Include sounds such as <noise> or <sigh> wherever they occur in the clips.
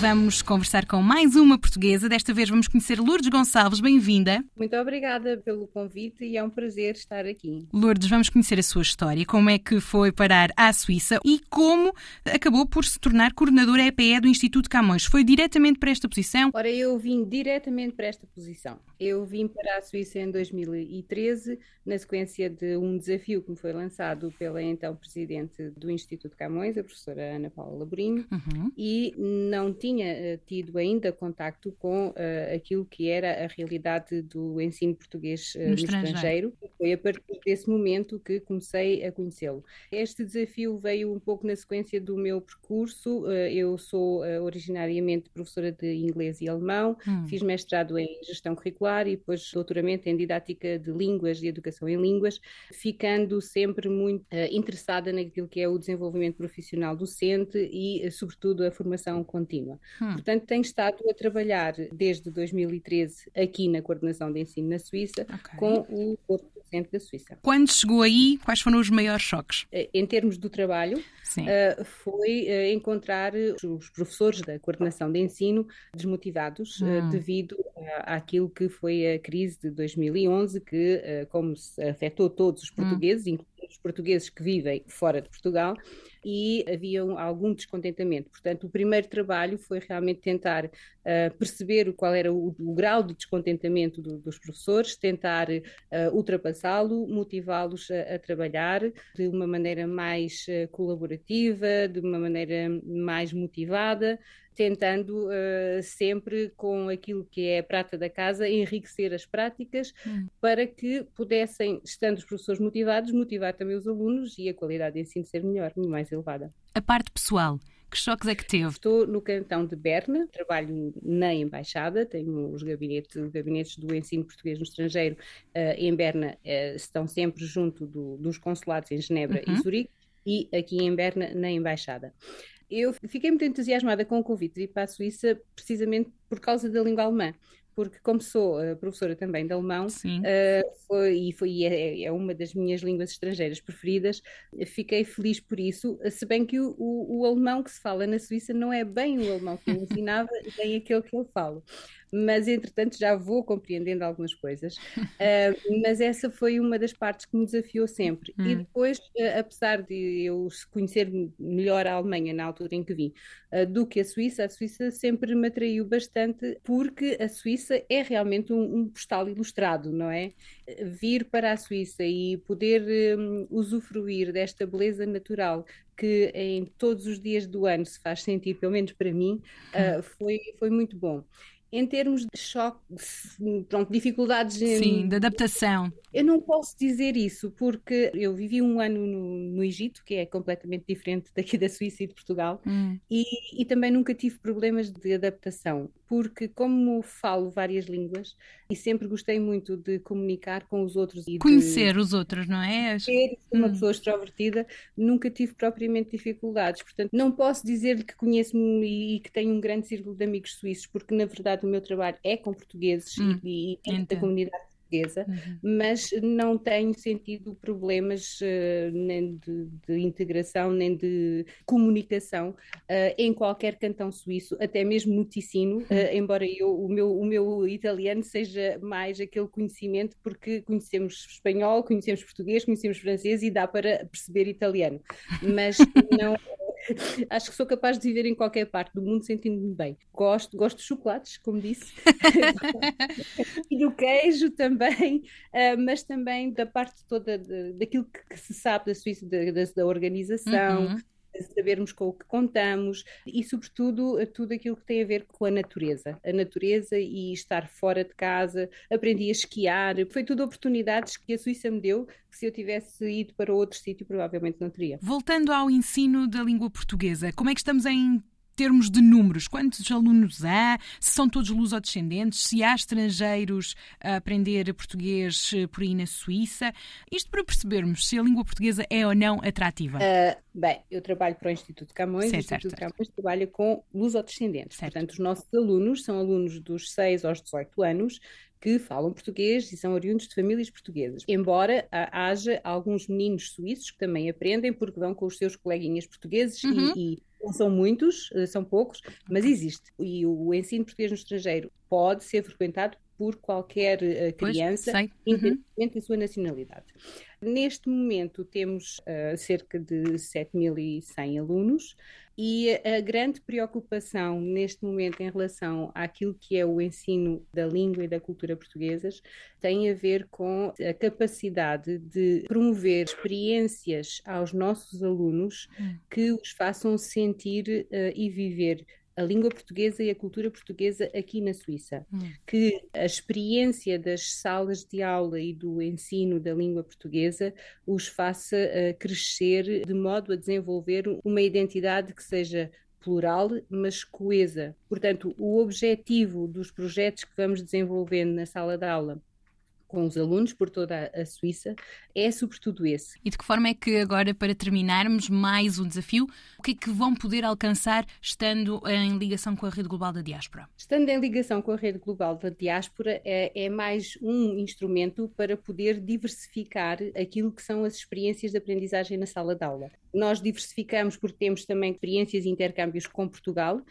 Vamos conversar com mais uma portuguesa. Desta vez vamos conhecer Lourdes Gonçalves. Bem-vinda. Muito obrigada pelo convite e é um prazer estar aqui. Lourdes, vamos conhecer a sua história, como é que foi parar à Suíça e como acabou por se tornar coordenadora EPE do Instituto Camões. Foi diretamente para esta posição? Ora, eu vim diretamente para esta posição. Eu vim para a Suíça em 2013, na sequência de um desafio que me foi lançado pela então presidente do Instituto Camões, a professora Ana Paula Laborinho, uhum. e não tinha uh, tido ainda contacto com uh, aquilo que era a realidade do ensino português uh, no, no estrangeiro. estrangeiro. Foi a partir desse momento que comecei a conhecê-lo. Este desafio veio um pouco na sequência do meu percurso. eu sou originariamente professora de inglês e alemão, hum. fiz mestrado em gestão curricular e depois doutoramento em didática de línguas e educação em línguas, ficando sempre muito interessada naquilo que é o desenvolvimento profissional docente e, sobretudo, a formação contínua. Hum. Portanto, tenho estado a trabalhar desde 2013 aqui na coordenação de ensino na Suíça okay. com o corpo docente da Suíça. Quando chegou aí, quais foram os maiores choques? Eh, em termos do trabalho, uh, foi uh, encontrar os professores da coordenação de ensino desmotivados hum. uh, devido àquilo que foi a crise de 2011, que, como afetou todos os hum. portugueses, hum. incluindo os portugueses que vivem fora de Portugal, e havia algum descontentamento. Portanto, o primeiro trabalho foi realmente tentar uh, perceber qual era o, o grau de descontentamento do, dos professores, tentar uh, ultrapassá-lo, motivá-los a, a, trabalhar de uma maneira mais uh, colaborativa, de uma maneira mais motivada, tentando uh, sempre com aquilo que é a prata da casa enriquecer as práticas hum. para que pudessem, estando os professores motivados, motivar também os alunos e a qualidade de ensino ser melhor, mais elevada. A parte pessoal. Que choques é que teve? Estou no cantão de Berna, trabalho na embaixada, tenho os gabinetes, gabinetes do ensino português no estrangeiro uh, em Berna, uh, estão sempre junto do, dos consulados em Genebra uhum. e Zurique, e aqui em Berna na embaixada. Eu fiquei muito entusiasmada com o convite de ir para a Suíça precisamente por causa da língua alemã porque como sou uh, professora também de alemão uh, foi, e foi, é, é, uma das minhas línguas estrangeiras preferidas, fiquei feliz por isso, se bem que o, o, o alemão que se fala na Suíça não é bem o alemão que eu <laughs> ensinava, nem aquele que eu falo mas entretanto já vou compreendendo algumas coisas. Uh, <laughs> mas essa foi uma das partes que me desafiou sempre. Hum. E depois, uh, apesar de eu conhecer melhor a Alemanha na altura em que vim uh, do que a Suíça, a Suíça sempre me atraiu bastante porque a Suíça é realmente um, um postal ilustrado, não é? Vir para a Suíça e poder um, usufruir desta beleza natural que em todos os dias do ano se faz sentir, pelo menos para mim, uh, foi, foi muito bom. Em termos de choque, pronto, dificuldades. Sim, em... de adaptação. Eu não posso dizer isso, porque eu vivi um ano no, no Egito, que é completamente diferente daqui da Suíça e de Portugal, hum. e, e, também nunca tive problemas de adaptação, porque como falo várias línguas e sempre gostei muito de comunicar com os outros e conhecer de... os outros, não é? Ser uma hum. pessoa extrovertida, nunca tive propriamente dificuldades. Portanto, não posso dizer-lhe que conheço-me e, que tenho um grande círculo de amigos suíços, porque na verdade o meu trabalho é com portugueses hum. e, e da comunidade portuguesa, uhum. mas não tenho sentido problemas uh, nem de, de, integração, nem de comunicação uh, em qualquer cantão suíço, até mesmo no Ticino, uh, embora eu, o, meu, o meu italiano seja mais aquele conhecimento, porque conhecemos espanhol, conhecemos português, conhecemos francês e dá para perceber italiano, mas <laughs> não <laughs> Acho que sou capaz de viver em qualquer parte do mundo sentindo-me bem. Gosto, gosto de chocolates, como disse, <laughs> e do queijo também, uh, mas também da parte toda de, daquilo que, que, se sabe da Suíça, da, da organização. Uhum sabermos com o que contamos e, sobretudo, tudo aquilo que tem a ver com a natureza. A natureza e estar fora de casa. Aprendi a esquiar. Foi tudo oportunidades que a Suíça me deu que se eu tivesse ido para outro sítio provavelmente não teria. Voltando ao ensino da língua portuguesa, como é que estamos em termos de números, quantos alunos há, se são todos lusodescendentes, se há estrangeiros a aprender português eh, por aí na Suíça. Isto para percebermos se a língua portuguesa é ou não atrativa. Uh, bem, eu trabalho para o Instituto Camões certo, o Instituto certo, Camões certo. trabalha com lusodescendentes. Portanto, os nossos alunos são alunos dos 6 aos 18 anos que falam português e são oriundos de famílias portuguesas. Embora haja alguns meninos suíços que também aprendem porque vão com os seus coleguinhas portugueses uhum. e, e não são muitos, eh, são poucos, mas existe. E o ensino português no estrangeiro pode ser frequentado por qualquer uh, criança, pois, independentemente uhum. da sua nacionalidade. Neste momento temos uh, cerca de 7.100 alunos e a grande preocupação neste momento em relação àquilo que é o ensino da língua e da cultura portuguesas tem a ver com a capacidade de promover experiências aos nossos alunos hum. que os façam sentir uh, e viver a língua portuguesa e a cultura portuguesa aqui na Suíça. Hum. Que a experiência das salas de aula e do ensino da língua portuguesa os faça uh, crescer de modo a desenvolver uma identidade que seja plural, mas coesa. Portanto, o objetivo dos projetos que vamos desenvolvendo na sala de aula com os alunos por toda a Suíça é sobretudo esse. E de que forma é que agora, para terminarmos mais um desafio, o que é que vão poder alcançar estando em ligação com a Rede Global da Diáspora? Estando em ligação com a Rede Global da Diáspora é, é mais um instrumento para poder diversificar aquilo que são as experiências de aprendizagem na sala de aula. Nós diversificamos porque temos também experiências e intercâmbios com Portugal, uh,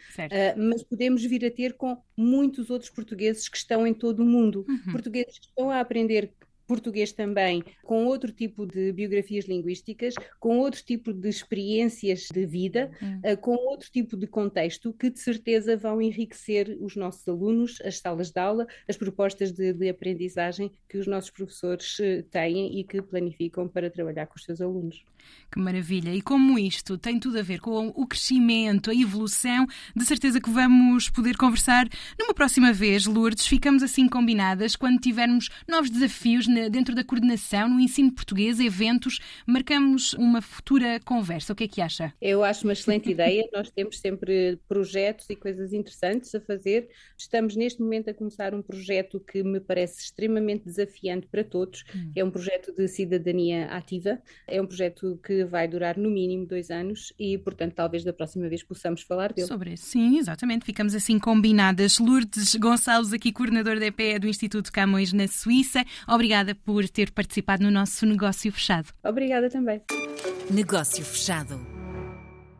mas podemos vir a ter com muitos outros portugueses que estão em todo o mundo. Uhum. Portugueses que estão a aprender aprender português também, com outro tipo de biografias linguísticas, com outro tipo de experiências de vida, hum. uh, com outro tipo de contexto, que de certeza vão enriquecer os nossos alunos, as salas de aula, as propostas de, de aprendizagem que os nossos professores uh, têm e que planificam para trabalhar com os seus alunos. Que maravilha! E como isto tem tudo a ver com o crescimento, a evolução, de certeza que vamos poder conversar numa próxima vez, Lourdes. Ficamos assim combinadas quando tivermos novos desafios dentro da coordenação, no ensino português, eventos, marcamos uma futura conversa. O que é que acha? Eu acho uma excelente ideia. <laughs> Nós temos sempre projetos e coisas interessantes a fazer. Estamos neste momento a começar um projeto que me parece extremamente desafiante para todos. Hum. É um projeto de cidadania ativa. É um projeto que vai durar no mínimo dois anos e, portanto, talvez da próxima vez possamos falar dele. Sobre isso, sim, exatamente. Ficamos assim combinadas. Lourdes Gonçalves, aqui coordenador da EPE do Instituto Camões na Suíça. Obrigada obrigada por ter participado no nosso negócio fechado. Obrigada também. Negócio fechado.